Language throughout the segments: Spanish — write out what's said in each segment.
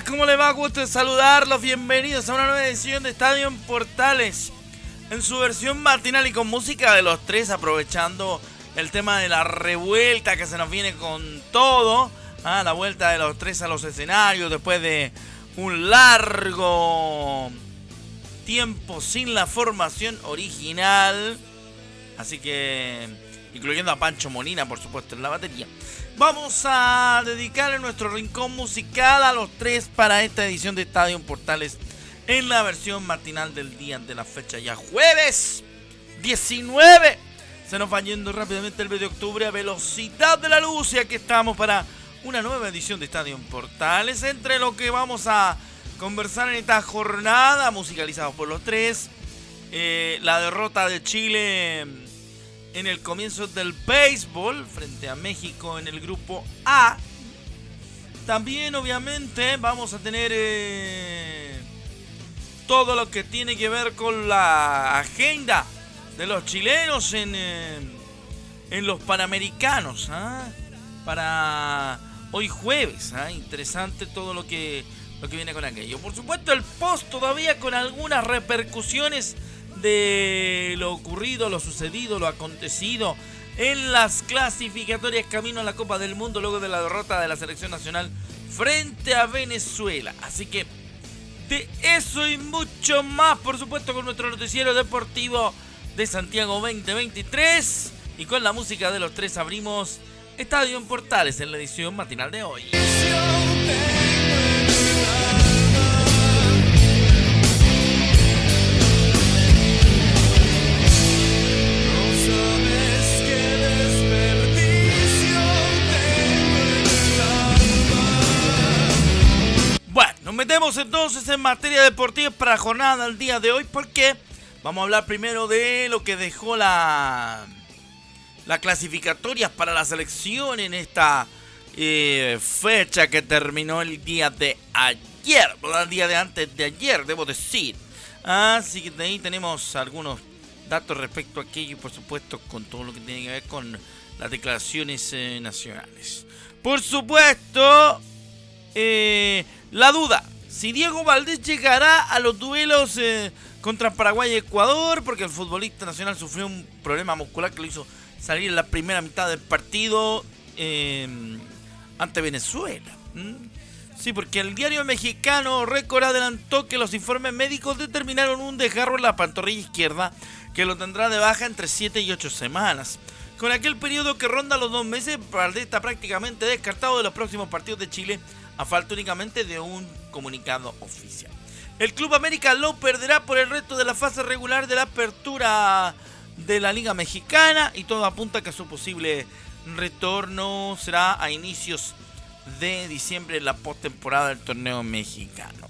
¿Cómo le va? Gusto saludarlos. Bienvenidos a una nueva edición de Estadio en Portales. En su versión matinal y con música de los tres, aprovechando el tema de la revuelta que se nos viene con todo. Ah, la vuelta de los tres a los escenarios después de un largo tiempo sin la formación original. Así que, incluyendo a Pancho Molina, por supuesto, en la batería. Vamos a dedicarle nuestro rincón musical a los tres para esta edición de Estadio Portales en la versión matinal del día de la fecha ya jueves 19. Se nos va yendo rápidamente el mes de octubre a velocidad de la luz y aquí estamos para una nueva edición de Estadio Portales entre lo que vamos a conversar en esta jornada musicalizada por los tres. Eh, la derrota de Chile en el comienzo del béisbol frente a México en el grupo A. También obviamente vamos a tener eh, todo lo que tiene que ver con la agenda de los chilenos en, eh, en los Panamericanos. ¿ah? Para hoy jueves. ¿ah? Interesante todo lo que, lo que viene con aquello. Por supuesto el post todavía con algunas repercusiones de lo ocurrido, lo sucedido, lo acontecido en las clasificatorias camino a la Copa del Mundo luego de la derrota de la selección nacional frente a Venezuela. Así que de eso y mucho más, por supuesto, con nuestro noticiero deportivo de Santiago 2023 y con la música de los tres abrimos Estadio en Portales en la edición matinal de hoy. Metemos entonces en materia deportiva para jornada del día de hoy porque vamos a hablar primero de lo que dejó la, la clasificatoria para la selección en esta eh, fecha que terminó el día de ayer, el día de antes de ayer, debo decir. Así que de ahí tenemos algunos datos respecto a aquello, por supuesto, con todo lo que tiene que ver con las declaraciones eh, nacionales. Por supuesto, eh, la duda, si Diego Valdés llegará a los duelos eh, contra Paraguay y Ecuador, porque el futbolista nacional sufrió un problema muscular que lo hizo salir en la primera mitad del partido eh, ante Venezuela. Sí, porque el diario mexicano Récord adelantó que los informes médicos determinaron un desgarro en la pantorrilla izquierda que lo tendrá de baja entre 7 y 8 semanas. Con aquel periodo que ronda los dos meses, Valdés está prácticamente descartado de los próximos partidos de Chile a falta únicamente de un comunicado oficial. El Club América lo perderá por el resto de la fase regular de la apertura de la Liga Mexicana y todo apunta que su posible retorno será a inicios de diciembre en la postemporada del torneo mexicano.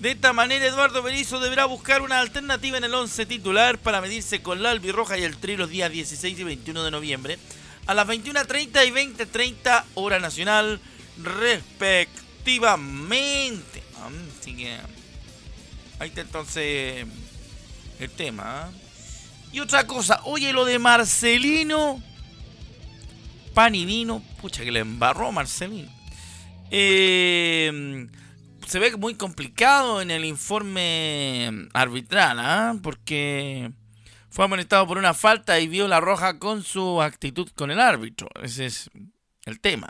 De esta manera, Eduardo Berizzo deberá buscar una alternativa en el 11 titular para medirse con la Albirroja y el Tri los días 16 y 21 de noviembre a las 21.30 y 20.30 hora nacional respectivamente. Así que ahí está entonces el tema. ¿ah? Y otra cosa, oye, lo de Marcelino, pan pucha que le embarró Marcelino. Eh, se ve muy complicado en el informe arbitral, ¿ah? porque fue amonestado por una falta y vio la roja con su actitud con el árbitro. Ese es el tema.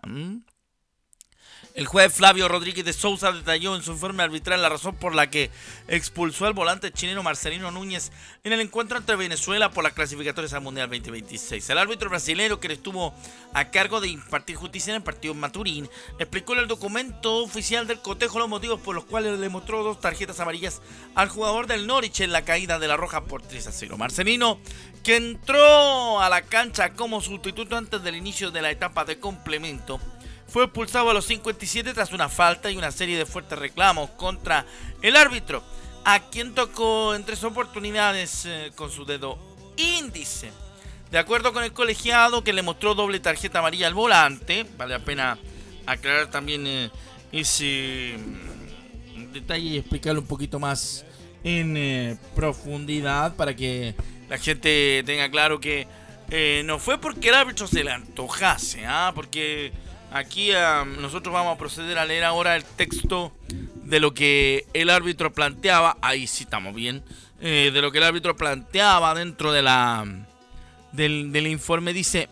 El juez Flavio Rodríguez de Sousa detalló en su informe arbitral la razón por la que expulsó al volante chileno Marcelino Núñez en el encuentro entre Venezuela por las clasificatorias al Mundial 2026. El árbitro brasileño que estuvo a cargo de impartir justicia en el partido Maturín explicó en el documento oficial del cotejo los motivos por los cuales le mostró dos tarjetas amarillas al jugador del Norwich en la caída de la roja por 3 a 0. Marcelino, que entró a la cancha como sustituto antes del inicio de la etapa de complemento, fue expulsado a los 57 tras una falta y una serie de fuertes reclamos contra el árbitro, a quien tocó en tres oportunidades eh, con su dedo índice. De acuerdo con el colegiado que le mostró doble tarjeta amarilla al volante, vale la pena aclarar también eh, ese mm, detalle y explicarlo un poquito más en eh, profundidad para que la gente tenga claro que no fue porque el árbitro se le antojase, ¿ah? porque Aquí nosotros vamos a proceder a leer ahora el texto de lo que el árbitro planteaba. Ahí sí estamos bien. Eh, de lo que el árbitro planteaba dentro de la del, informe. Dice.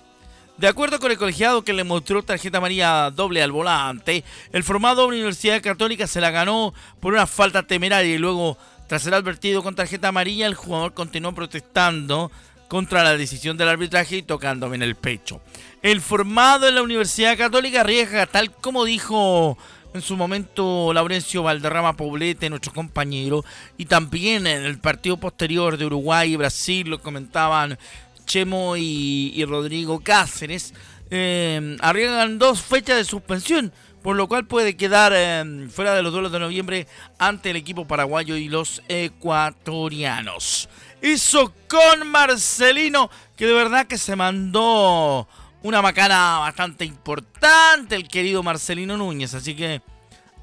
De acuerdo con el colegiado que le mostró tarjeta amarilla doble al volante, el formado Universidad Católica se la ganó por una falta temeraria y luego, tras ser advertido con tarjeta amarilla, el jugador continuó protestando contra la decisión del arbitraje y tocándome en el pecho. El formado en la Universidad Católica arriesga, tal como dijo en su momento Laurencio Valderrama Poblete, nuestro compañero, y también en el partido posterior de Uruguay y Brasil, lo comentaban Chemo y, Rodrigo Cáceres, eh, arriesgan dos fechas de suspensión, por lo cual puede quedar eh, fuera de los duelos de noviembre ante el equipo paraguayo y los ecuatorianos hizo con Marcelino, que de verdad que se mandó una macana bastante importante el querido Marcelino Núñez. Así que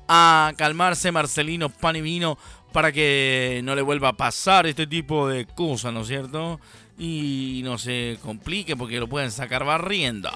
a calmarse Marcelino, pan y vino, para que no le vuelva a pasar este tipo de cosas, ¿no es cierto? Y no se complique porque lo pueden sacar barriendo.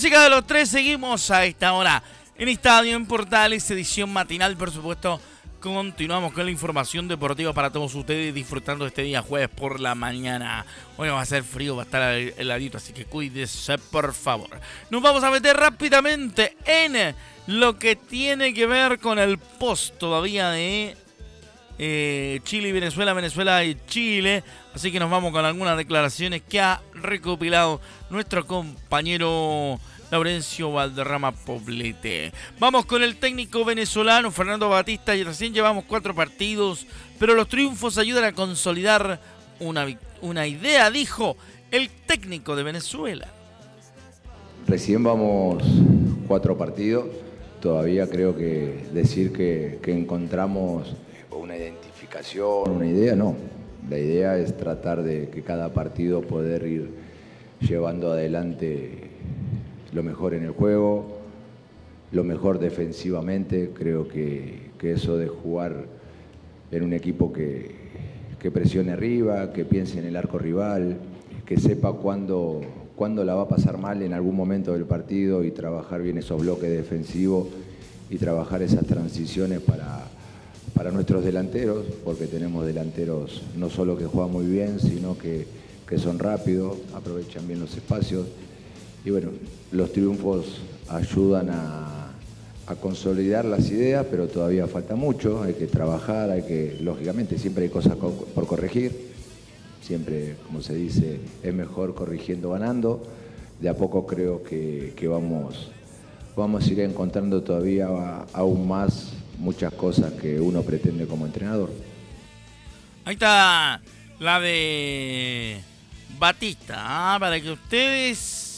Música de los tres seguimos a esta hora en Estadio en Portales, edición matinal, por supuesto. Continuamos con la información deportiva para todos ustedes disfrutando este día jueves por la mañana. Hoy va a ser frío, va a estar heladito, así que cuídese por favor. Nos vamos a meter rápidamente en lo que tiene que ver con el post todavía de eh, Chile y Venezuela, Venezuela y Chile. Así que nos vamos con algunas declaraciones que ha recopilado nuestro compañero Laurencio Valderrama Poblete. Vamos con el técnico venezolano Fernando Batista y recién llevamos cuatro partidos, pero los triunfos ayudan a consolidar una, una idea, dijo el técnico de Venezuela. Recién vamos cuatro partidos, todavía creo que decir que, que encontramos una identificación, una idea, no. La idea es tratar de que cada partido poder ir llevando adelante lo mejor en el juego, lo mejor defensivamente. Creo que, eso de jugar en un equipo que, que, presione arriba, que piense en el arco rival, que sepa cuándo, la va a pasar mal en algún momento del partido y trabajar bien esos bloques defensivos y trabajar esas transiciones para para nuestros delanteros, porque tenemos delanteros no solo que juegan muy bien, sino que, son rápidos, aprovechan bien los espacios. Y bueno, los triunfos ayudan a, consolidar las ideas, pero todavía falta mucho, hay que trabajar, hay que, lógicamente, siempre hay cosas por corregir, siempre, como se dice, es mejor corrigiendo ganando. De a poco creo que, que vamos, vamos a ir encontrando todavía aún más muchas cosas que uno pretende como entrenador. Ahí está la de Batista, ¿ah? para que ustedes,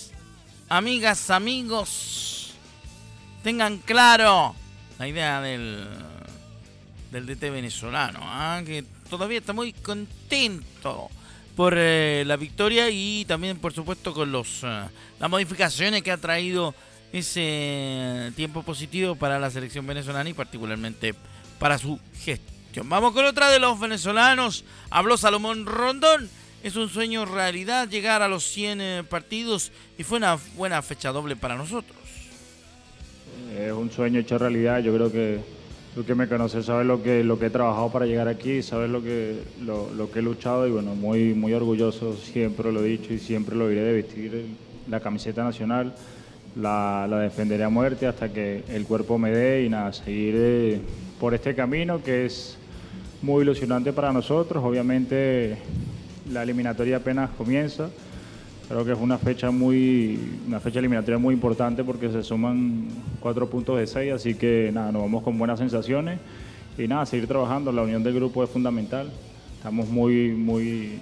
amigas, amigos, tengan claro la idea del, del DT venezolano, ¿ah? que todavía está muy contento por eh, la victoria y también por supuesto con los eh, las modificaciones que ha traído ese tiempo positivo para la selección venezolana y particularmente para su gestión. Vamos con otra de los venezolanos. Habló Salomón Rondón. Es un sueño realidad llegar a los 100 eh, partidos y fue una buena fecha doble para nosotros. es un sueño hecho realidad. Yo creo que tú que me conoces sabes lo que, lo que he trabajado para llegar aquí, sabes lo que, lo, que he luchado y bueno, muy, muy orgulloso, siempre lo he dicho y siempre lo iré de vestir la camiseta nacional. La, defenderé a muerte hasta que el cuerpo me dé y nada, seguir por este camino que es muy ilusionante para nosotros. Obviamente la eliminatoria apenas comienza. Creo que es una fecha muy, una fecha eliminatoria muy importante porque se suman cuatro puntos de seis, así que nada, nos vamos con buenas sensaciones y nada, seguir trabajando. La unión del grupo es fundamental. Estamos muy, muy,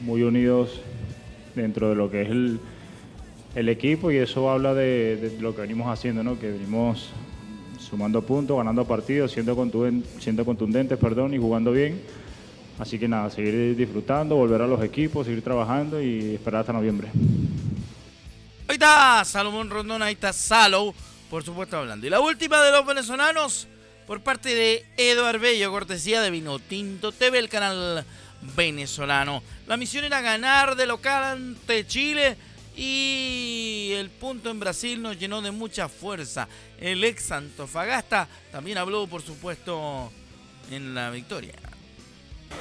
muy unidos dentro de lo que es el, equipo y eso habla de, lo que venimos haciendo, ¿no? Que venimos sumando puntos, ganando partidos, siendo, contundentes, siendo contundentes, perdón, y jugando bien Así que nada, seguir disfrutando, volver a los equipos, seguir trabajando y esperar hasta noviembre. Ahí está Salomón Rondón, ahí está Salo, por supuesto hablando. Y la última de los venezolanos, por parte de Eduard Bello, cortesía de Vino Tinto TV, el canal venezolano. La misión era ganar de local ante Chile y el punto en Brasil nos llenó de mucha fuerza. El ex Antofagasta también habló, por supuesto, en la victoria.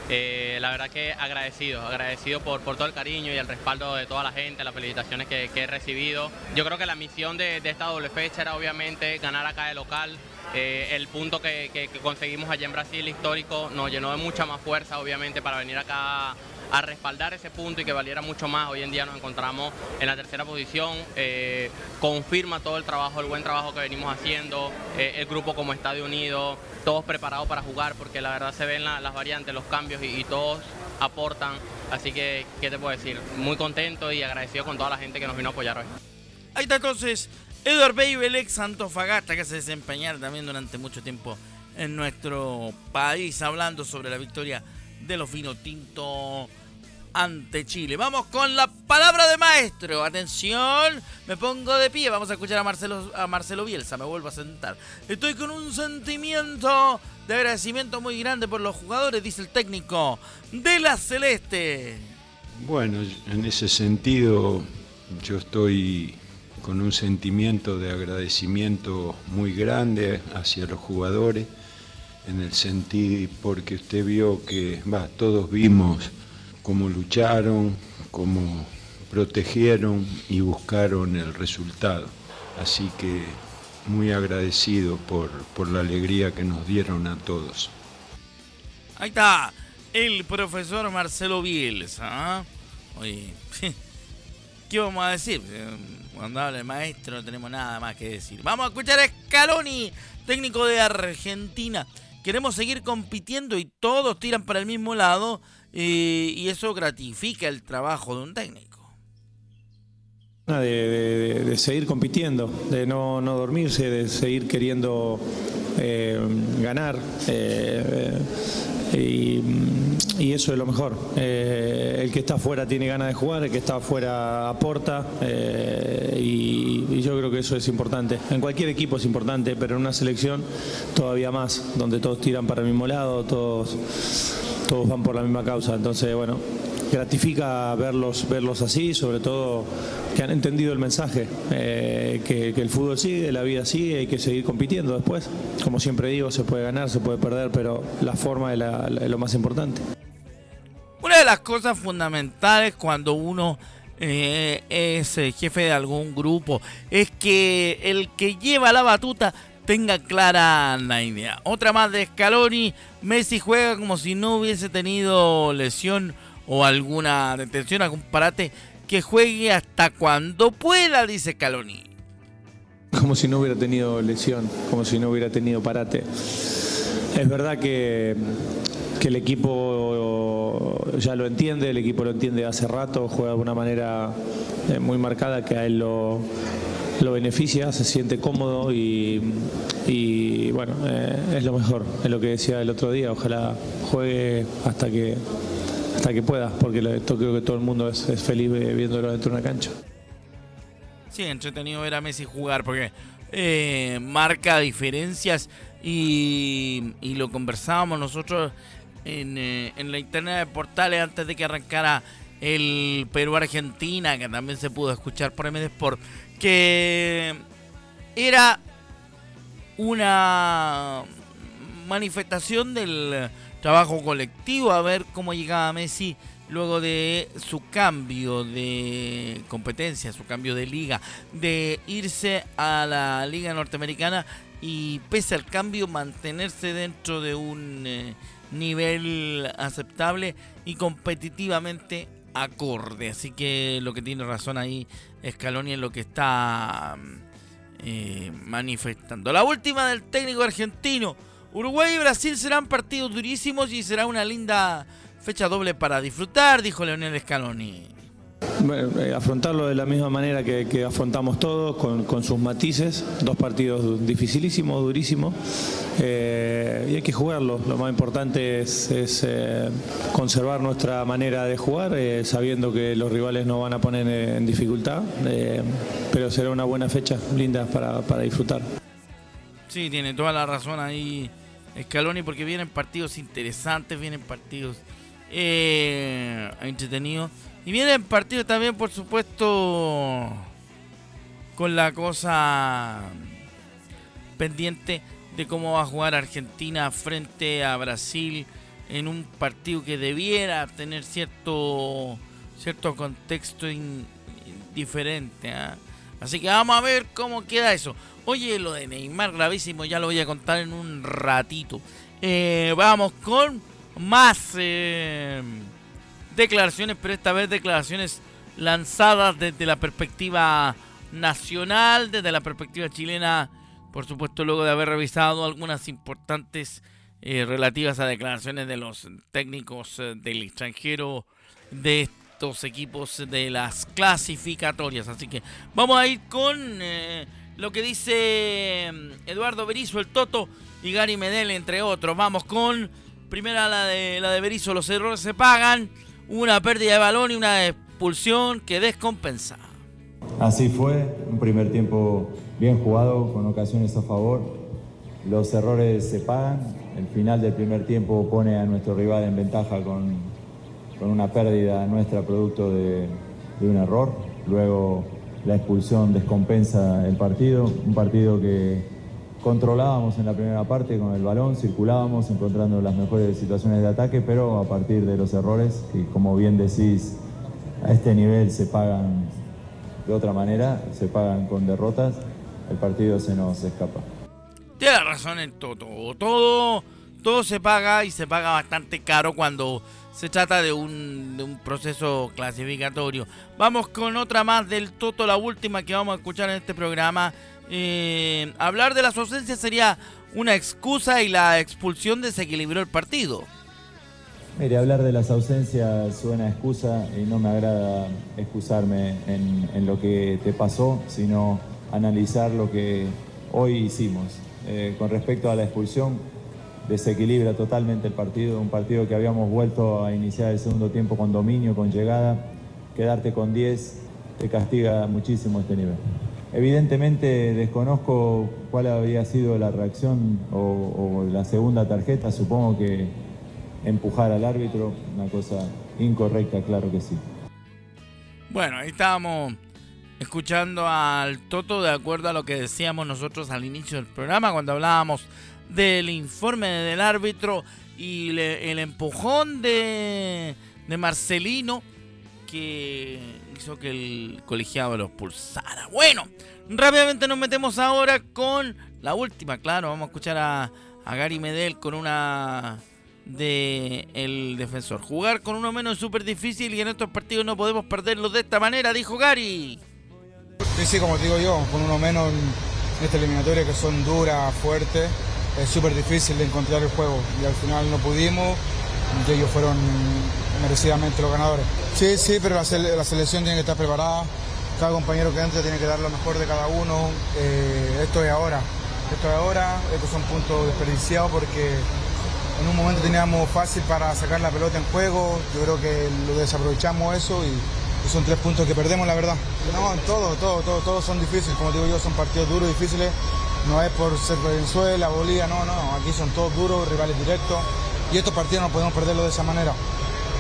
Eh, la verdad que agradecido, agradecido por, por, todo el cariño y el respaldo de toda la gente, las felicitaciones que, he recibido. Yo creo que la misión de, esta doble fecha era obviamente ganar acá de local. Eh, el punto que, conseguimos allá en Brasil histórico nos llenó de mucha más fuerza obviamente para venir acá a respaldar ese punto y que valiera mucho más. Hoy en día nos encontramos en la tercera posición, eh, confirma todo el trabajo, el buen trabajo que venimos haciendo, eh, el grupo como Estadio Unido, todos preparados para jugar porque la verdad se ven las variantes, los cambios y, todos aportan. Así que, ¿qué te puedo decir? Muy contento y agradecido con toda la gente que nos vino a apoyar hoy. Ahí está entonces Eduard Baby, el ex Antofagasta, que se desempeñaron también durante mucho tiempo en nuestro país, hablando sobre la victoria de los vino tinto ante Chile. Vamos con la palabra de maestro. Atención, me pongo de pie. Vamos a escuchar a Marcelo, a Marcelo Bielsa. Me vuelvo a sentar. Estoy con un sentimiento de agradecimiento muy grande por los jugadores, dice el técnico de la Celeste. Bueno, en ese sentido, yo estoy con un sentimiento de agradecimiento muy grande hacia los jugadores, en el sentido porque usted vio que, todos vimos cómo lucharon, cómo protegieron y buscaron el resultado. Así que muy agradecido por, por la alegría que nos dieron a todos. Ahí está el profesor Marcelo Bielsa. Oye, ¿qué vamos a decir? Cuando habla el maestro no tenemos nada más que decir. Vamos a escuchar a Scaloni, técnico de Argentina. Queremos seguir compitiendo y todos tiran para el mismo lado y eso gratifica el trabajo de un técnico. De, seguir compitiendo, de no, dormirse, de seguir queriendo eh, ganar. Eh, y, eso es lo mejor. Eh, el que está afuera tiene ganas de jugar, el que está afuera aporta y, yo creo que eso es importante. En cualquier equipo es importante, pero en una selección todavía más, donde todos tiran para el mismo lado, todos todos van por la misma causa. Entonces, bueno, gratifica verlos, verlos así, sobre todo que han entendido el mensaje, eh, que, el fútbol sigue, la vida sigue, hay que seguir compitiendo después. Como siempre digo, se puede ganar, se puede perder, pero la forma es, lo más importante. Una de las cosas fundamentales cuando uno eh, es jefe de algún grupo es que el que lleva la batuta tenga clara la idea. Otra más de Scaloni, Messi juega como si no hubiese tenido lesión o alguna detención, algún parate, que juegue hasta cuando pueda, dice Scaloni. Como si no hubiera tenido lesión, como si no hubiera tenido parate. Es verdad que, que el equipo ya lo entiende, el equipo lo entiende hace rato, juega de una manera eh, muy marcada que a él lo, lo beneficia, se siente cómodo y, bueno, eh, es lo mejor, es lo que decía el otro día, ojalá juegue hasta que hasta que pueda, porque esto creo que todo el mundo es, feliz viéndolo dentro de una cancha. Sí, entretenido ver a Messi jugar porque eh, marca diferencias y, lo conversábamos nosotros en, eh, en la internet de portales antes de que arrancara el Perú-Argentina, que también se pudo escuchar por MD Sport que era una manifestación del trabajo colectivo, a ver cómo llegaba Messi luego de su cambio de competencia, su cambio de liga, de irse a la liga norteamericana y pese al cambio mantenerse dentro de un eh, nivel aceptable y competitivamente acorde. Así que lo que tiene razón ahí Scaloni en lo que está eh, manifestando. La última del técnico argentino. Uruguay y Brasil serán partidos durísimos y será una linda fecha doble para disfrutar, dijo Leonel Scaloni. Eh, afrontarlo de la misma manera que, afrontamos todos, con, sus matices, dos partidos dificilísimos, durísimos, eh, y hay que jugarlo. Lo más importante es, eh, conservar nuestra manera de jugar, sabiendo que los rivales no van a poner en dificultad, pero será una buena fecha, linda para, para disfrutar. Sí, tiene toda la razón ahí Scaloni, porque vienen partidos interesantes, vienen partidos entretenidos. Y viene el partido también, por supuesto, con la cosa pendiente de cómo va a jugar Argentina frente a Brasil en un partido que debiera tener cierto cierto contexto diferente. ¿ah? Así que vamos a ver cómo queda eso. Oye, lo de Neymar gravísimo, ya lo voy a contar en un ratito. Eh, vamos con más. Eh, declaraciones, pero esta vez declaraciones lanzadas desde la perspectiva nacional, desde la perspectiva chilena, por supuesto luego de haber revisado algunas importantes eh, relativas a declaraciones de los técnicos eh, del extranjero de estos equipos de las clasificatorias. Así que vamos a ir con eh, lo que dice Eduardo Berizzo, el Toto y Gary Medel, entre otros. Vamos con primera la de la de Berizzo, los errores se pagan una pérdida de balón y una expulsión que descompensa. Así fue, un primer tiempo bien jugado, con ocasiones a favor. Los errores se pagan. El final del primer tiempo pone a nuestro rival en ventaja con, con una pérdida nuestra producto de, de un error. Luego la expulsión descompensa el partido, un partido que controlábamos en la primera parte con el balón, circulábamos encontrando las mejores situaciones de ataque, pero a partir de los errores, que como bien decís, a este nivel se pagan de otra manera, se pagan con derrotas, el partido se nos escapa. Tiene razón en todo, todo, todo se paga y se paga bastante caro cuando se trata de un, proceso clasificatorio. Vamos con otra más del Toto, la última que vamos a escuchar en este programa eh, hablar de las ausencias sería una excusa y la expulsión desequilibró el partido. Mire, hablar de las ausencias suena excusa y no me agrada excusarme en, lo que te pasó, sino analizar lo que hoy hicimos. Eh, con respecto a la expulsión, desequilibra totalmente el partido, un partido que habíamos vuelto a iniciar el segundo tiempo con dominio, con llegada. Quedarte con 10 te castiga muchísimo este nivel. Evidentemente desconozco cuál habría sido la reacción o, la segunda tarjeta, supongo que empujar al árbitro, una cosa incorrecta, claro que sí. Bueno, ahí estábamos escuchando al Toto de acuerdo a lo que decíamos nosotros al inicio del programa cuando hablábamos del informe del árbitro y el empujón de Marcelino que hizo que el colegiado los pulsara. Bueno, rápidamente nos metemos ahora con la última, claro, vamos a escuchar a, Gary Medel con una de el defensor. Jugar con uno menos es súper difícil y en estos partidos no podemos perderlos de esta manera, dijo Gary. Sí, sí, como digo yo, con uno menos en esta eliminatoria que son duras, fuertes, es súper difícil de encontrar el juego y al final no pudimos y ellos fueron merecidamente los ganadores. Sí, sí, pero la, selección tiene que estar preparada. Cada compañero que entre tiene que dar lo mejor de cada uno. Eh, esto es ahora. Esto es ahora. Estos son puntos desperdiciados porque en un momento teníamos fácil para sacar la pelota en juego. Yo creo que lo desaprovechamos eso y, son tres puntos que perdemos, la verdad. No, todo, todo, todo, todos son difíciles. Como digo yo, son partidos duros, difíciles. No es por ser Venezuela, Bolivia, no, no. Aquí son todos duros, rivales directos. Y estos partidos no podemos perderlo de esa manera.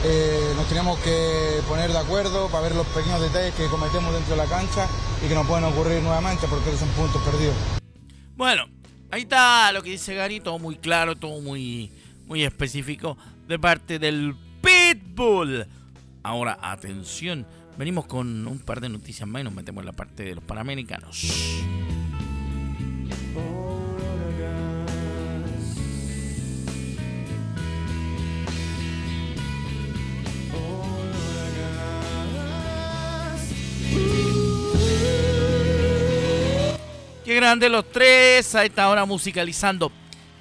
Eh, nos tenemos que poner de acuerdo para ver los pequeños detalles que cometemos dentro de la cancha y que no pueden ocurrir nuevamente porque son puntos perdidos. Bueno, Ahí está lo que dice Gary, todo muy claro, todo muy, muy específico de parte del Pitbull. Ahora, atención, venimos con un par de noticias más y nos metemos en la parte de los panamericanos. Grande los tres a esta hora musicalizando.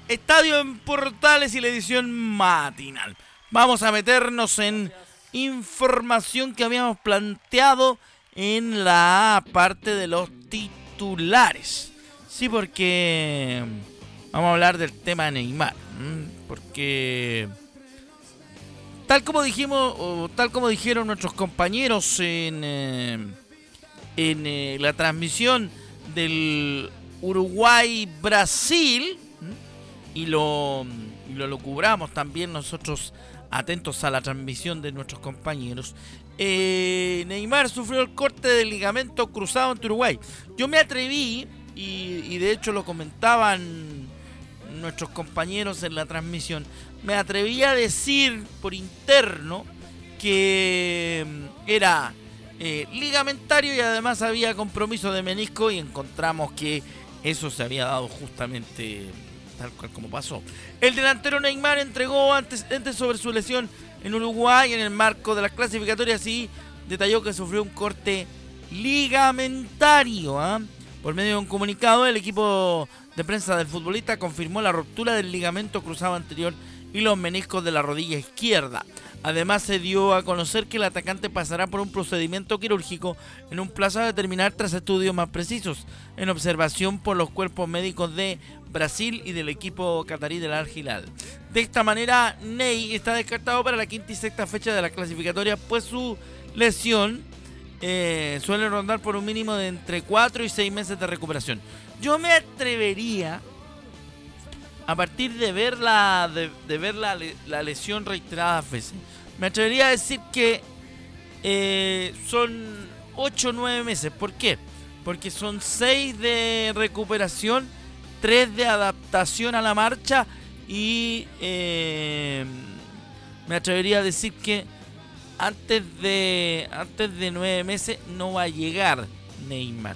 Estadio en Portales y la edición matinal. Vamos a meternos en información que habíamos planteado en la parte de los titulares. Sí, porque vamos a hablar del tema de Neymar. Porque tal como dijimos, o tal como dijeron nuestros compañeros en, eh, en eh, la transmisión del Uruguay-Brasil y lo, lo cubramos también nosotros atentos a la transmisión de nuestros compañeros. Eh, Neymar sufrió el corte del ligamento cruzado ante Uruguay. Yo me atreví, y, y, de hecho lo comentaban nuestros compañeros en la transmisión, me atreví a decir por interno que mm, era eh, ligamentario y además había compromiso de menisco y encontramos que eso se había dado justamente tal cual como pasó. El delantero Neymar entregó antecedentes sobre su lesión en Uruguay en el marco de las clasificatorias y detalló que sufrió un corte ligamentario. ¿ah? Por medio de un comunicado, el equipo de prensa del futbolista confirmó la ruptura del ligamento cruzado anterior y los meniscos de la rodilla izquierda. Además se dio a conocer que el atacante pasará por un procedimiento quirúrgico en un plazo a determinar tras estudios más precisos, en observación por los cuerpos médicos de Brasil y del equipo catarí del Al Hilal. De esta manera, Ney está descartado para la quinta y sexta fecha de la clasificatoria, pues su lesión eh, suele rondar por un mínimo de entre 4 y 6 meses de recuperación. Yo me atrevería a partir de ver la, de, ver la, lesión reiterada veces, me atrevería a decir que eh, son 8 o 9 meses. ¿Por qué? Porque son 6 de recuperación, 3 de adaptación a la marcha y eh, me atrevería a decir que antes de, antes de 9 meses no va a llegar Neymar.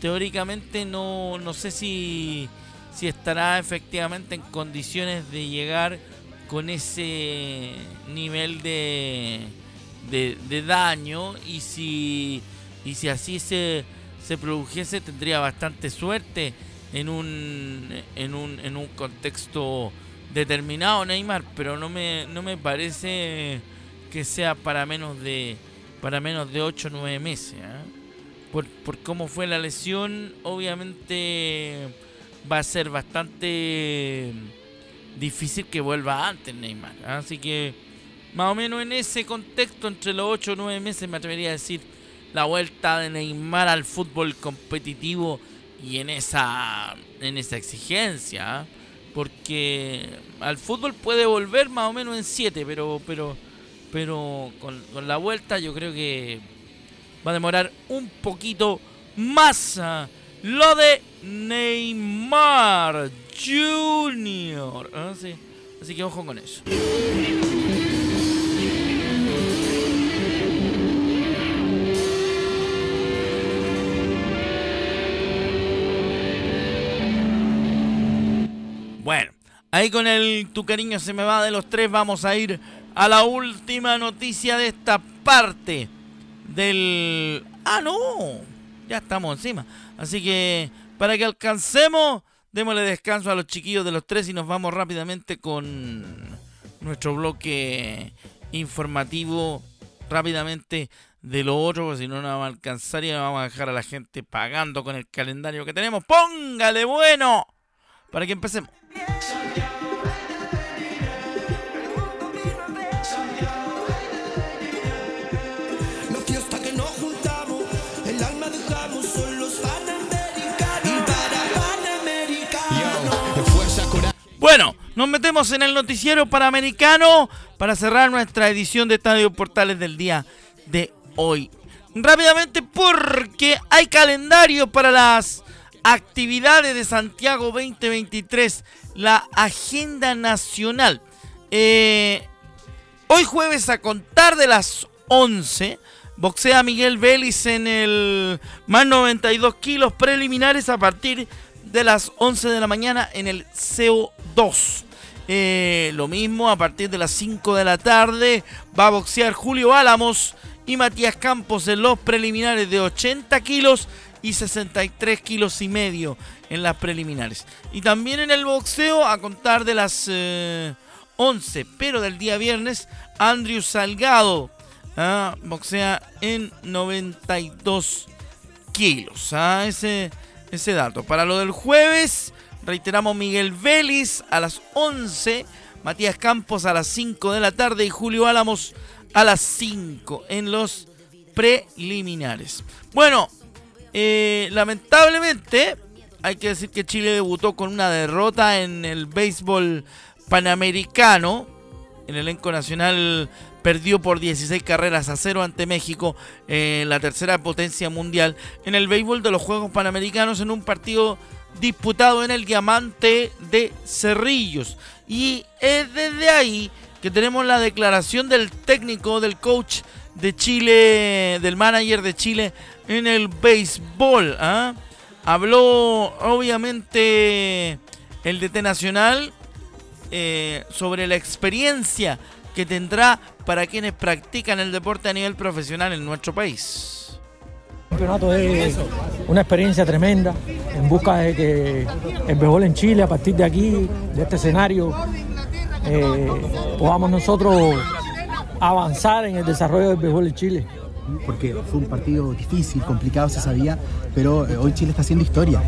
Teóricamente no, no sé si si estará efectivamente en condiciones de llegar con ese nivel de, de, daño y si, y si así se, se produjese tendría bastante suerte en un, en un, en un contexto determinado Neymar, pero no me, no me parece que sea para menos de para menos de 8 o 9 meses. ¿eh? Por, por cómo fue la lesión, obviamente va a ser bastante difícil que vuelva antes Neymar. Así que más o menos en ese contexto, entre los 8 o 9 meses, me atrevería a decir la vuelta de Neymar al fútbol competitivo y en esa, en esa exigencia. ¿ah? Porque al fútbol puede volver más o menos en 7, pero, pero, pero con, con la vuelta yo creo que va a demorar un poquito más. ¿ah? Lo de Neymar Jr. Ah, Así que ojo con eso. Bueno, ahí con el tu cariño se me va de los tres, vamos a ir a la última noticia de esta parte del... Ah, no, ya estamos encima. Así que para que alcancemos, démosle descanso a los chiquillos de los tres y nos vamos rápidamente con nuestro bloque informativo rápidamente de lo otro, porque si no, no vamos a alcanzar y vamos a dejar a la gente pagando con el calendario que tenemos. Póngale bueno para que empecemos. Nos metemos en el noticiero panamericano para cerrar nuestra edición de Estadio Portales del día de hoy. Rápidamente porque hay calendario para las actividades de Santiago 2023, la agenda nacional. Eh, hoy jueves a contar de las 11, boxea Miguel Vélez en el más 92 kilos preliminares a partir de las 11 de la mañana en el CO2. Eh, lo mismo a partir de las 5 de la tarde va a boxear Julio Álamos y Matías Campos en los preliminares de 80 kilos y 63 kilos y medio en las preliminares. Y también en el boxeo a contar de las 11, eh, pero del día viernes, Andrew Salgado ah, boxea en 92 kilos. Ah, ese, ese dato. Para lo del jueves, reiteramos Miguel Vélez a las 11, Matías Campos a las 5 de la tarde y Julio Álamos a las 5 en los preliminares. Bueno, eh, lamentablemente, hay que decir que Chile debutó con una derrota en el béisbol panamericano. El elenco nacional perdió por 16 carreras a cero ante México, la tercera potencia mundial, en el béisbol de los Juegos Panamericanos en un partido disputado en el Diamante de Cerrillos. Y es desde ahí que tenemos la declaración del técnico, del coach de Chile, del manager de Chile en el béisbol. ¿ah? Habló obviamente el DT Nacional eh, sobre la experiencia que tendrá para quienes practican el deporte a nivel profesional en nuestro país. El campeonato es una experiencia tremenda en busca de que el béisbol en Chile, a partir de aquí, de este escenario, eh, podamos nosotros avanzar en el desarrollo del béisbol en Chile porque fue un partido difícil, complicado, se sabía, pero eh, hoy Chile está haciendo historia.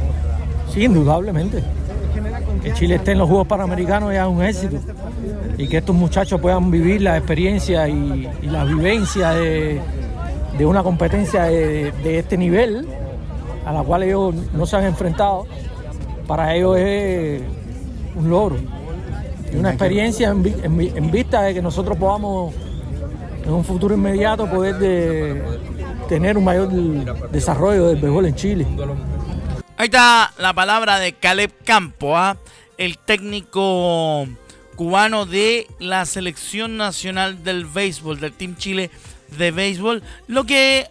Sí, indudablemente. Que Chile esté en los Juegos Panamericanos ya es un éxito. Y que estos muchachos puedan vivir la experiencia y, la vivencia de, una competencia de, este nivel a la cual ellos no se han enfrentado, para ellos es un logro. Y una experiencia en vista de que nosotros podamos en un futuro inmediato poder de tener un mayor desarrollo del béisbol en Chile. Ahí está la palabra de Caleb Campo, ¿ah? el técnico cubano de la selección nacional del béisbol, del Team Chile de béisbol. Lo que,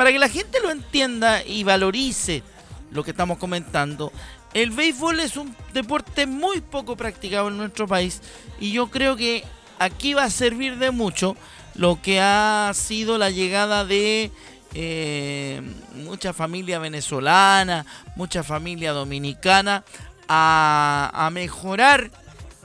para que la gente lo entienda y valorice lo que estamos comentando, el béisbol es un deporte muy poco practicado en nuestro país y yo creo que aquí va a servir de mucho lo que ha sido la llegada de eh, mucha familia venezolana, mucha familia dominicana, a, mejorar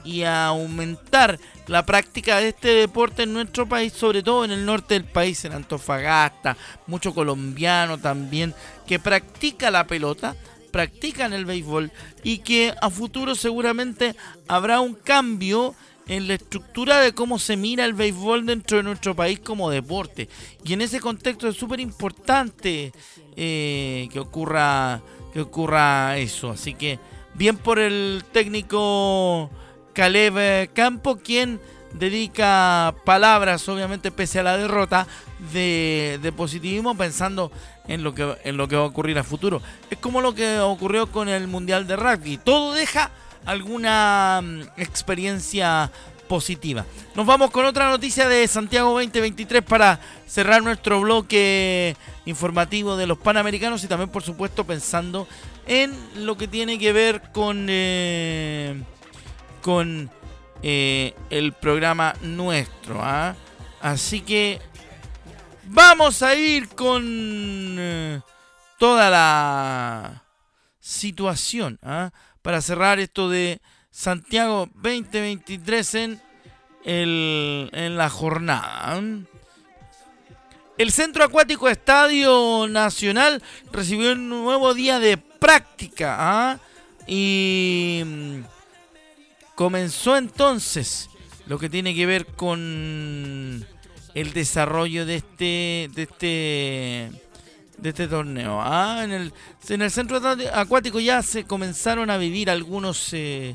y a aumentar la práctica de este deporte en nuestro país, sobre todo en el norte del país, en Antofagasta, mucho colombiano también, que practica la pelota, practican el béisbol y que a futuro seguramente habrá un cambio en la estructura de cómo se mira el béisbol dentro de nuestro país como deporte. Y en ese contexto es súper importante eh, que, ocurra, que ocurra eso. Así que bien por el técnico Caleb Campo, quien dedica palabras, obviamente pese a la derrota, de, de, positivismo pensando en lo, que, en lo que va a ocurrir a futuro. Es como lo que ocurrió con el Mundial de Rugby. Todo deja alguna mm, experiencia positiva. Nos vamos con otra noticia de Santiago 2023 para cerrar nuestro bloque informativo de los Panamericanos y también por supuesto pensando en lo que tiene que ver con, eh, con eh, el programa nuestro. ¿ah? Así que vamos a ir con eh, toda la situación. ¿ah? para cerrar esto de Santiago 2023 en, el, en la jornada. El Centro Acuático Estadio Nacional recibió un nuevo día de práctica ¿ah? y mm, comenzó entonces lo que tiene que ver con el desarrollo de este de este de este torneo. Ah, en el, en el centro acuático ya se comenzaron a vivir algunos, eh,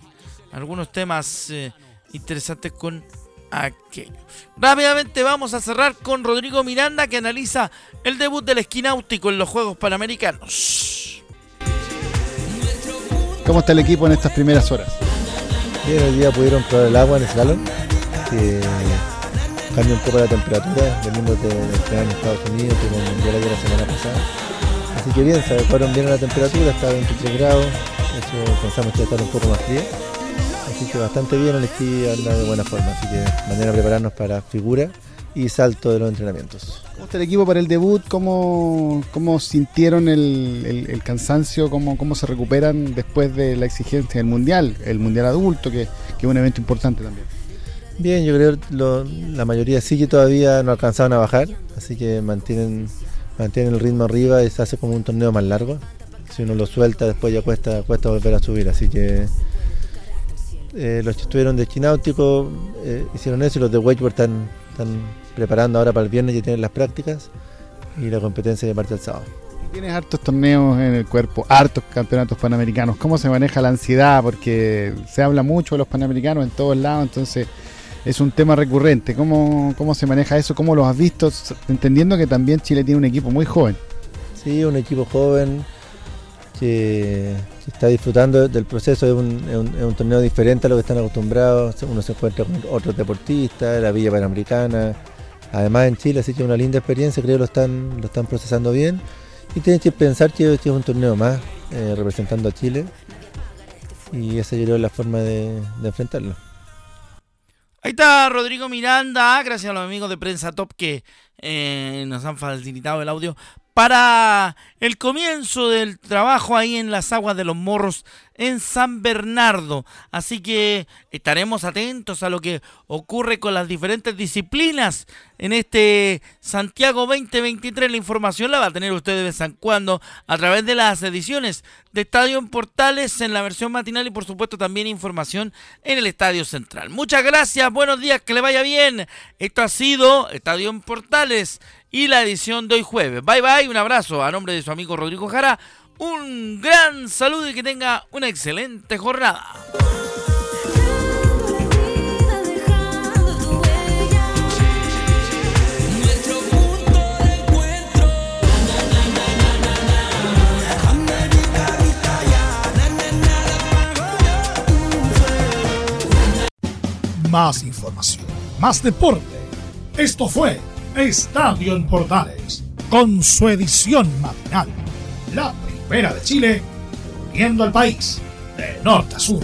algunos temas eh, interesantes con aquello. Rápidamente vamos a cerrar con Rodrigo Miranda que analiza el debut del esquináutico en los Juegos Panamericanos. ¿Cómo está el equipo en estas primeras horas? Bien, hoy día pudieron probar el agua en el salón, que cambia un poco la temperatura, venimos de, de en Estados Unidos, tuvimos el mundial ayer la semana pasada. Así que bien, se adecuaron bien a la temperatura, está a 23 grados, eso pensamos que va a estar un poco más fría. Así que bastante bien, el esquí anda de buena forma, así que mañana prepararnos para figura y salto de los entrenamientos. ¿Cómo está el equipo para el debut? ¿Cómo, cómo sintieron el, el- el cansancio? ¿Cómo, ¿Cómo se recuperan después de la exigencia del Mundial? El Mundial adulto, que, que es un evento importante también. Bien, yo creo que la mayoría sí que todavía no alcanzaron a bajar, así que mantienen, mantienen el ritmo arriba y se hace como un torneo más largo. Si uno lo suelta, después ya cuesta, cuesta volver a subir, así que eh, los que estuvieron de Chináutico eh, hicieron eso y los de Wakeboard están, están preparando ahora para el viernes, ya tienen las prácticas y la competencia de parte el sábado. Tienes hartos torneos en el cuerpo, hartos campeonatos panamericanos. ¿Cómo se maneja la ansiedad? Porque se habla mucho de los panamericanos en todos lados, entonces es un tema recurrente. ¿Cómo, cómo se maneja eso? ¿Cómo los has visto? Entendiendo que también Chile tiene un equipo muy joven. Sí, un equipo joven que, que está disfrutando del proceso, es un, es un- es un torneo diferente a lo que están acostumbrados, uno se encuentra con otros deportistas, la Villa Panamericana, además en Chile, así que una linda experiencia, creo que lo están, lo están procesando bien. Y tienen que pensar que este es un torneo más eh, representando a Chile. Y esa yo creo es la forma de, de enfrentarlo. Ahí está Rodrigo Miranda, gracias a los amigos de Prensa Top que eh, nos han facilitado el audio. Para el comienzo del trabajo ahí en las aguas de los morros en San Bernardo. Así que estaremos atentos a lo que ocurre con las diferentes disciplinas en este Santiago 2023. La información la va a tener usted de vez en cuando a través de las ediciones de Estadio en Portales en la versión matinal y por supuesto también información en el Estadio Central. Muchas gracias, buenos días, que le vaya bien. Esto ha sido Estadio en Portales y la edición de hoy jueves. Bye bye, un abrazo a nombre de su amigo Rodrigo Jara. Un gran saludo y que tenga una excelente jornada. Más información, más deporte. Esto fue Estadio en Portales, con su edición matinal. La de Chile, uniendo al país de norte a sur.